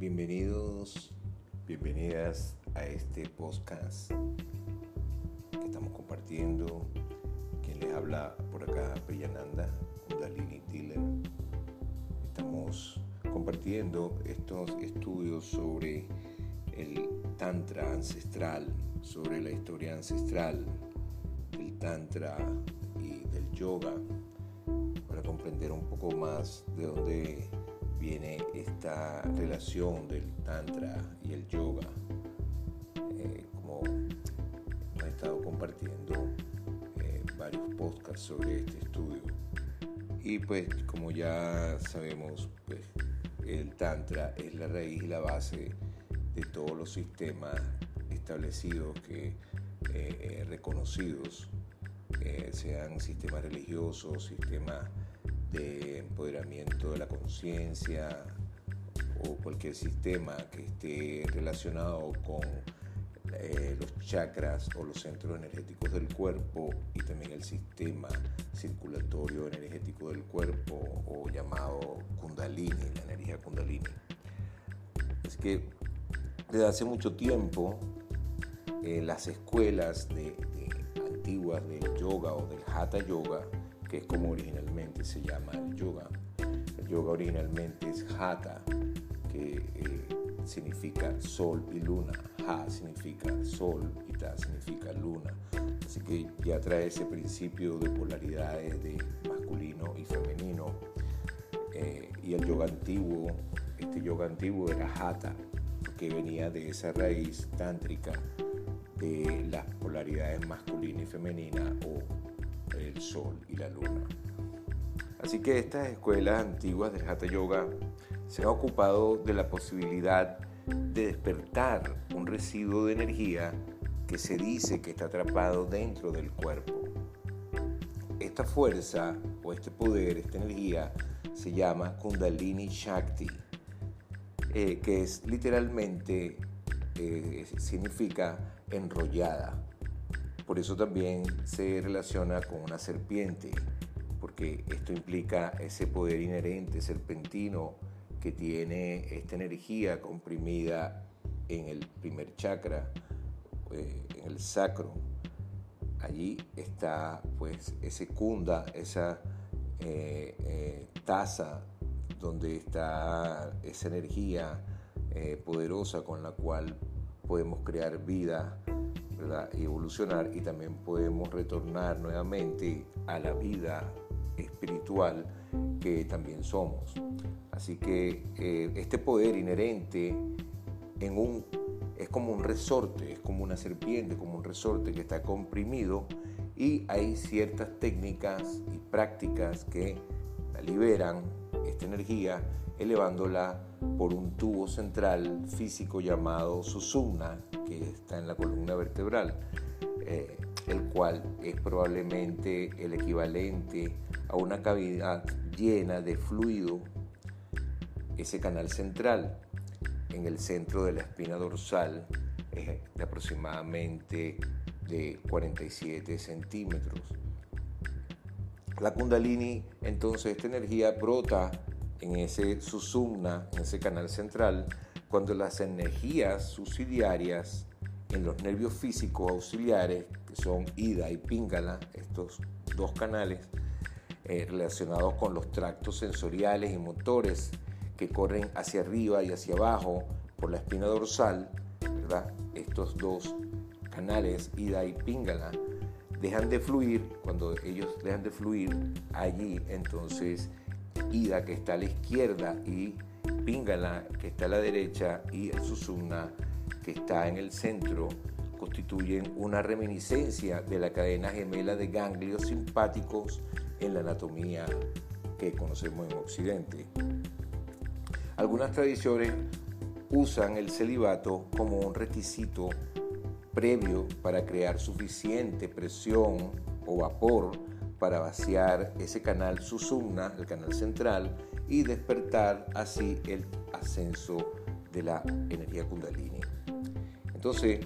Bienvenidos, bienvenidas a este podcast que estamos compartiendo. Quien les habla por acá, Priyananda, Kundalini Tiller. Estamos compartiendo estos estudios sobre el Tantra ancestral, sobre la historia ancestral del Tantra y del Yoga, para comprender un poco más de dónde viene esta relación del Tantra y el Yoga. Eh, como hemos estado compartiendo eh, varios podcasts sobre este estudio. Y pues como ya sabemos, pues el Tantra es la raíz y la base de todos los sistemas establecidos que eh, reconocidos, sean sistemas religiosos, sistemas de empoderamiento de la conciencia o cualquier sistema que esté relacionado con eh, los chakras o los centros energéticos del cuerpo y también el sistema circulatorio energético del cuerpo o llamado kundalini, la energía kundalini. Es que desde hace mucho tiempo eh, las escuelas de, antiguas del yoga o del hatha yoga que es como originalmente se llama el yoga. El yoga originalmente es Hatha, que eh, significa sol y luna. Ha significa sol y Ta significa luna. Así que ya trae ese principio de polaridades de masculino y femenino. Eh, y el yoga antiguo, este yoga antiguo era Hatha, que venía de esa raíz tántrica de las polaridades masculina y femenina o el sol y la luna. Así que estas escuelas antiguas del Hatha Yoga se han ocupado de la posibilidad de despertar un residuo de energía que se dice que está atrapado dentro del cuerpo. Esta fuerza o este poder, esta energía, se llama Kundalini Shakti, eh, que es literalmente, eh, significa enrollada. Por eso también se relaciona con una serpiente, porque esto implica ese poder inherente, serpentino, que tiene esta energía comprimida en el primer chakra, eh, en el sacro. Allí está pues ese kunda, esa eh, eh, taza donde está esa energía poderosa con la cual podemos crear vida y evolucionar y también podemos retornar nuevamente a la vida espiritual que también somos. Así que eh, este poder inherente en un, es como un resorte, es como una serpiente, como un resorte que está comprimido y hay ciertas técnicas y prácticas que la liberan, esta energía, elevándola por un tubo central físico llamado susumna, que está en la columna vertebral, eh, el cual es probablemente el equivalente a una cavidad llena de fluido, ese canal central en el centro de la espina dorsal es de aproximadamente de 47 centímetros. La kundalini, entonces, esta energía brota en ese susumna, en ese canal central, cuando las energías subsidiarias en los nervios físicos auxiliares, que son Ida y Pingala, estos dos canales eh, relacionados con los tractos sensoriales y motores que corren hacia arriba y hacia abajo por la espina dorsal, ¿verdad? Estos dos canales, Ida y Pingala, dejan de fluir, cuando ellos dejan de fluir allí, entonces Ida que está a la izquierda y Pingala que está a la derecha y Susumna que está en el centro constituyen una reminiscencia de la cadena gemela de ganglios simpáticos en la anatomía que conocemos en Occidente. Algunas tradiciones usan el celibato como un requisito previo para crear suficiente presión o vapor para vaciar ese canal susumna, el canal central, y despertar así el ascenso de la energía kundalini. Entonces,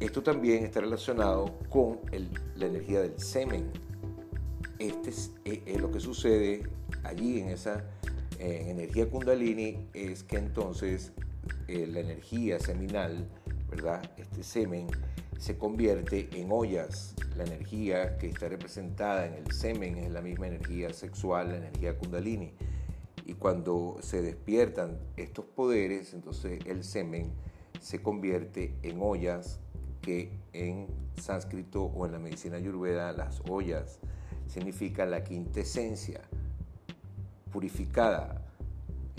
esto también está relacionado con la energía del semen. Este es, eh, eh, lo que sucede allí en esa energía kundalini es que entonces eh, la energía seminal, ¿verdad? Este semen se convierte en ollas. La energía que está representada en el semen es la misma energía sexual, la energía kundalini. Y cuando se despiertan estos poderes, entonces el semen se convierte en ollas que en sánscrito o en la medicina ayurveda las ollas significa la quintesencia purificada,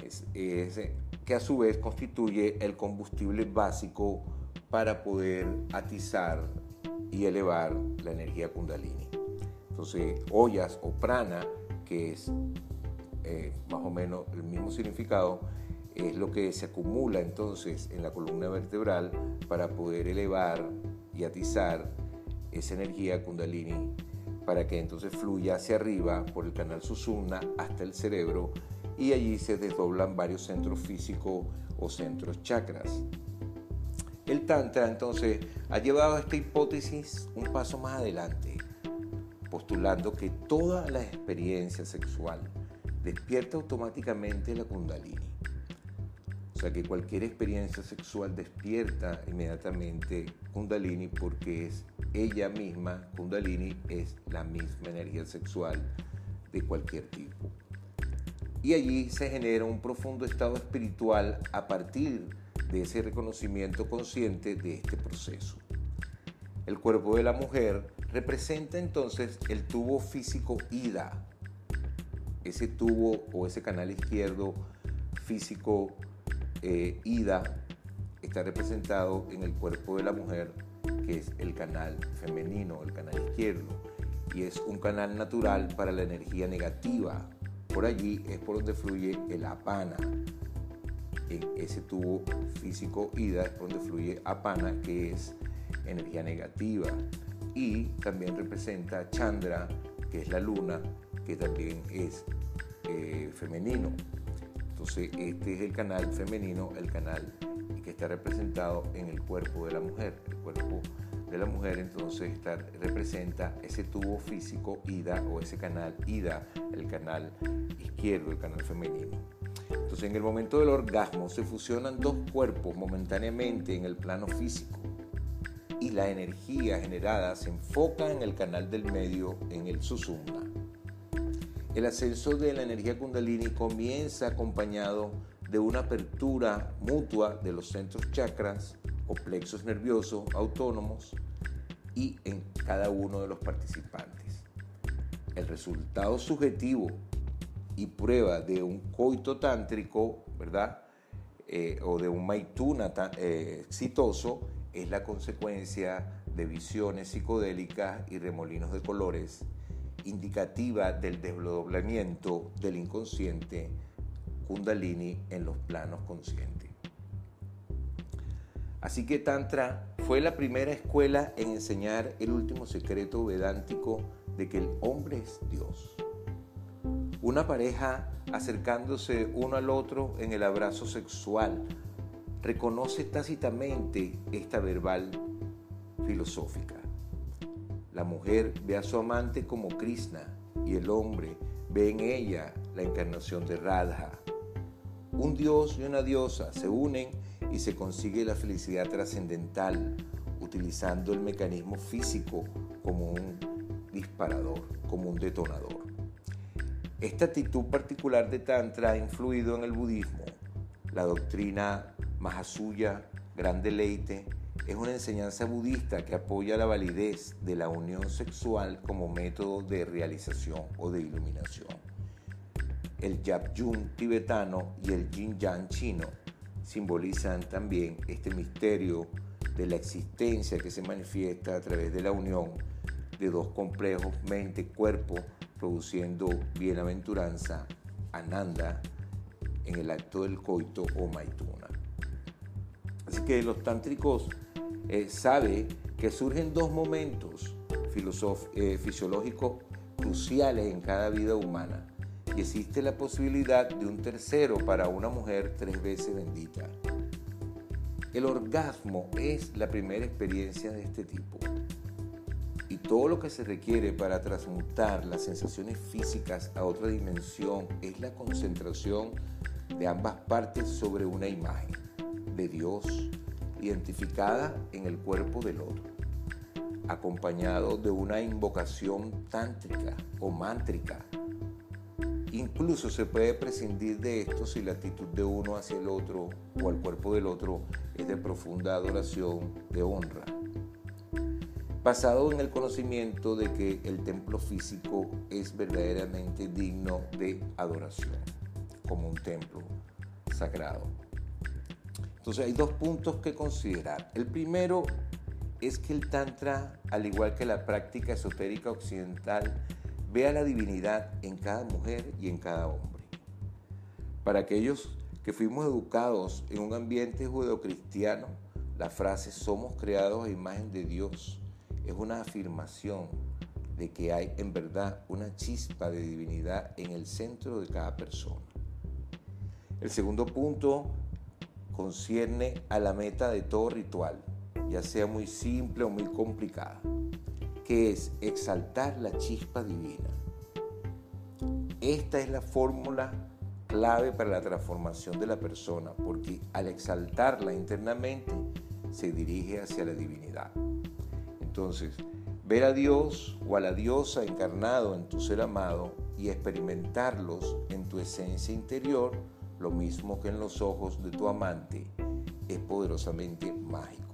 es, que a su vez constituye el combustible básico para poder atizar y elevar la energía kundalini. Entonces, ollas o prana, que es eh, más o menos el mismo significado, es lo que se acumula entonces en la columna vertebral para poder elevar y atizar esa energía kundalini para que entonces fluya hacia arriba por el canal Susumna hasta el cerebro y allí se desdoblan varios centros físicos o centros chakras. El Tantra entonces ha llevado esta hipótesis un paso más adelante, postulando que toda la experiencia sexual despierta automáticamente la kundalini. O sea que cualquier experiencia sexual despierta inmediatamente kundalini porque es ella misma, kundalini es la misma energía sexual de cualquier tipo. Y allí se genera un profundo estado espiritual a partir de de ese reconocimiento consciente de este proceso. El cuerpo de la mujer representa entonces el tubo físico ida. Ese tubo o ese canal izquierdo físico eh, ida está representado en el cuerpo de la mujer, que es el canal femenino, el canal izquierdo, y es un canal natural para la energía negativa. Por allí es por donde fluye el apana, en ese tubo físico ida donde fluye apana, que es energía negativa. Y también representa Chandra, que es la luna, que también es eh, femenino. Entonces, este es el canal femenino, el canal que está representado en el cuerpo de la mujer. El cuerpo de la mujer entonces está, representa ese tubo físico ida o ese canal ida, el canal izquierdo, el canal femenino. Entonces en el momento del orgasmo se fusionan dos cuerpos momentáneamente en el plano físico y la energía generada se enfoca en el canal del medio, en el susumna. El ascenso de la energía kundalini comienza acompañado de una apertura mutua de los centros chakras o plexos nerviosos autónomos y en cada uno de los participantes. El resultado subjetivo y prueba de un coito tántrico, ¿verdad? Eh, o de un maituna eh, exitoso es la consecuencia de visiones psicodélicas y remolinos de colores, indicativa del desdoblamiento del inconsciente kundalini en los planos conscientes. Así que Tantra fue la primera escuela en enseñar el último secreto vedántico de que el hombre es Dios. Una pareja acercándose uno al otro en el abrazo sexual reconoce tácitamente esta verbal filosófica. La mujer ve a su amante como Krishna y el hombre ve en ella la encarnación de Radha. Un dios y una diosa se unen y se consigue la felicidad trascendental utilizando el mecanismo físico como un disparador, como un detonador. Esta actitud particular de Tantra ha influido en el budismo. La doctrina Mahasuya, gran deleite, es una enseñanza budista que apoya la validez de la unión sexual como método de realización o de iluminación. El Yap-yun tibetano y el Yin-yang chino simbolizan también este misterio de la existencia que se manifiesta a través de la unión de dos complejos mente-cuerpo produciendo bienaventuranza, ananda, en el acto del coito o maituna. Así que los tántricos eh, saben que surgen dos momentos eh, fisiológicos cruciales en cada vida humana y existe la posibilidad de un tercero para una mujer tres veces bendita. El orgasmo es la primera experiencia de este tipo todo lo que se requiere para transmutar las sensaciones físicas a otra dimensión es la concentración de ambas partes sobre una imagen. de Dios, identificada en el cuerpo del otro, acompañado de una invocación tántrica o mántrica. Incluso se puede prescindir de esto si la actitud de uno hacia el otro o al cuerpo del otro es de profunda adoración, de honra basado en el conocimiento de que el templo físico es verdaderamente digno de adoración, como un templo sagrado. Entonces hay dos puntos que considerar. El primero es que el Tantra, al igual que la práctica esotérica occidental, ve a la divinidad en cada mujer y en cada hombre. Para aquellos que fuimos educados en un ambiente judeocristiano, la frase somos creados a imagen de Dios es una afirmación de que hay en verdad una chispa de divinidad en el centro de cada persona. El segundo punto concierne a la meta de todo ritual, ya sea muy simple o muy complicada, que es exaltar la chispa divina. Esta es la fórmula clave para la transformación de la persona, porque al exaltarla internamente se dirige hacia la divinidad. Entonces, ver a Dios o a la diosa encarnado en tu ser amado y experimentarlos en tu esencia interior, lo mismo que en los ojos de tu amante, es poderosamente mágico.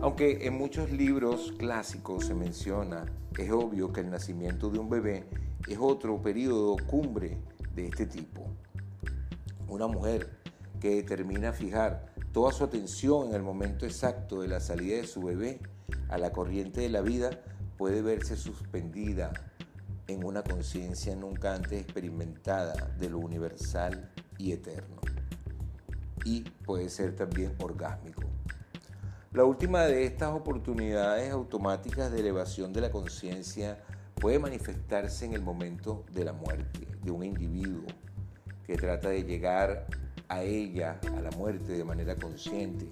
Aunque en muchos libros clásicos se menciona, es obvio que el nacimiento de un bebé es otro periodo cumbre de este tipo. Una mujer que determina fijar toda su atención en el momento exacto de la salida de su bebé a la corriente de la vida puede verse suspendida en una conciencia nunca antes experimentada de lo universal y eterno. Y puede ser también orgásmico. La última de estas oportunidades automáticas de elevación de la conciencia puede manifestarse en el momento de la muerte de un individuo que trata de llegar a ella, a la muerte de manera consciente.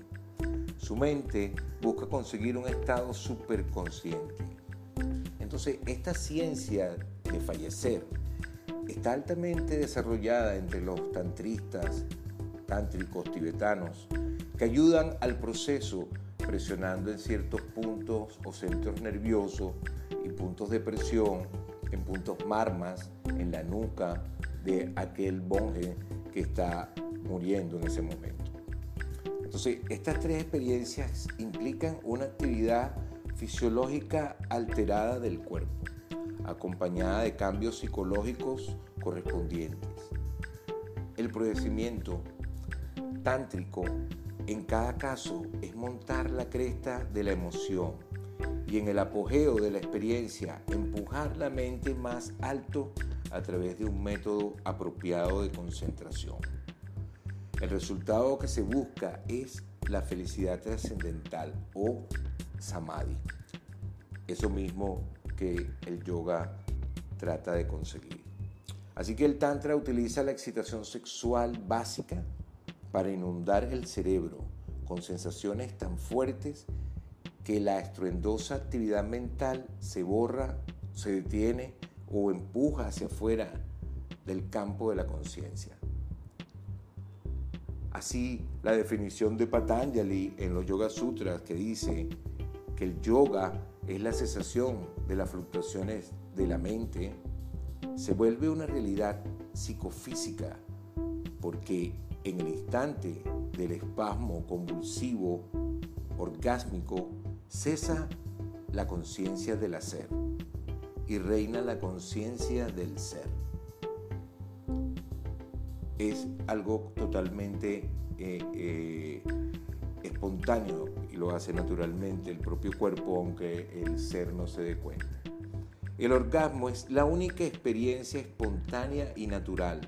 Su mente busca conseguir un estado superconsciente. Entonces, esta ciencia de fallecer está altamente desarrollada entre los tantristas, tántricos tibetanos, que ayudan al proceso presionando en ciertos puntos o centros nerviosos y puntos de presión, en puntos marmas, en la nuca de aquel monje que está muriendo en ese momento. Entonces, estas tres experiencias implican una actividad fisiológica alterada del cuerpo, acompañada de cambios psicológicos correspondientes. El procedimiento tántrico en cada caso es montar la cresta de la emoción y en el apogeo de la experiencia empujar la mente más alto a través de un método apropiado de concentración. El resultado que se busca es la felicidad trascendental o samadhi. Eso mismo que el yoga trata de conseguir. Así que el tantra utiliza la excitación sexual básica para inundar el cerebro con sensaciones tan fuertes que la estruendosa actividad mental se borra, se detiene o empuja hacia afuera del campo de la conciencia. Así, la definición de Patanjali en los Yoga Sutras que dice que el yoga es la cesación de las fluctuaciones de la mente, se vuelve una realidad psicofísica, porque en el instante del espasmo convulsivo, orgásmico, cesa la conciencia del hacer y reina la conciencia del ser es algo totalmente eh, eh, espontáneo y lo hace naturalmente el propio cuerpo, aunque el ser no se dé cuenta. El orgasmo es la única experiencia espontánea y natural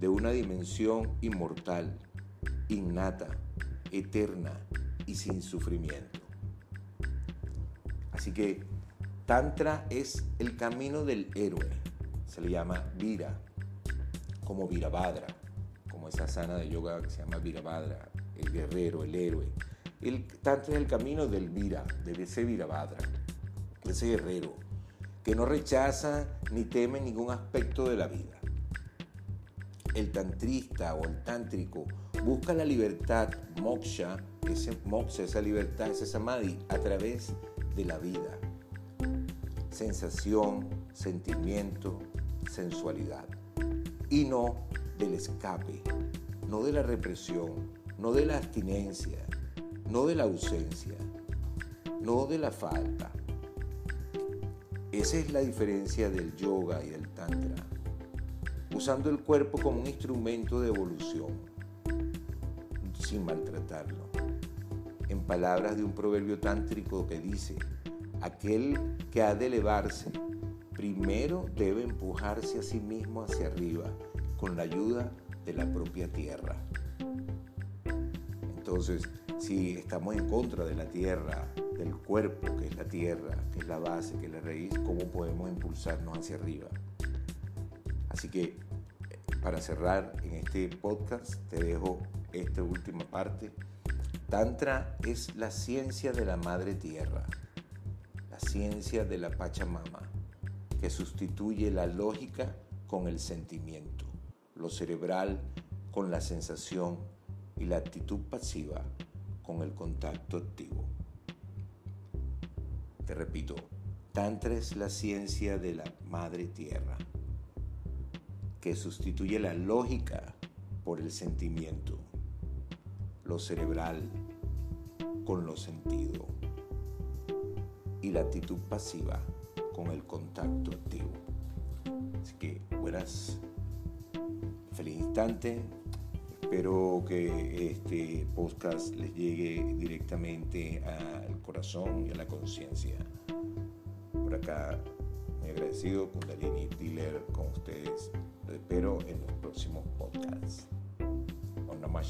de una dimensión inmortal, innata, eterna y sin sufrimiento. Así que Tantra es el camino del héroe, se le llama Vira como Virabhadra, como esa sana de yoga que se llama Virabhadra, el guerrero, el héroe. El tantra es el camino del Vira, de ese Virabhadra, ese guerrero, que no rechaza ni teme ningún aspecto de la vida. el tantrista o el tántrico busca la libertad, moksha, ese moksha, esa libertad, ese samadhi, a través de la vida. Sensación, sentimiento, sensualidad. Y no del escape, no de la represión, no de la abstinencia, no de la ausencia, no de la falta. Esa es la diferencia del yoga y del tantra, usando el cuerpo como un instrumento de evolución, sin maltratarlo. En palabras de un proverbio tántrico que dice, aquel que ha de elevarse, primero debe empujarse a sí mismo hacia arriba con la ayuda de la propia tierra. Entonces, si estamos en contra de la tierra, del cuerpo, que es la tierra, que es la base, que es la raíz, ¿cómo podemos impulsarnos hacia arriba? Así que, para cerrar en este podcast, te dejo esta última parte. Tantra es la ciencia de la madre tierra, la ciencia de la Pachamama, que sustituye la lógica con el sentimiento, lo cerebral con la sensación y la actitud pasiva con el contacto activo. Te repito, Tantra es la ciencia de la madre tierra, que sustituye la lógica por el sentimiento, lo cerebral con lo sentido y la actitud pasiva con el contacto activo. Así que buenas, feliz instante, Espero que este podcast les llegue directamente al corazón y a la conciencia. Por acá, muy agradecido, Kundalini Dealer, con ustedes. Los espero en los próximos podcasts. Om Namah.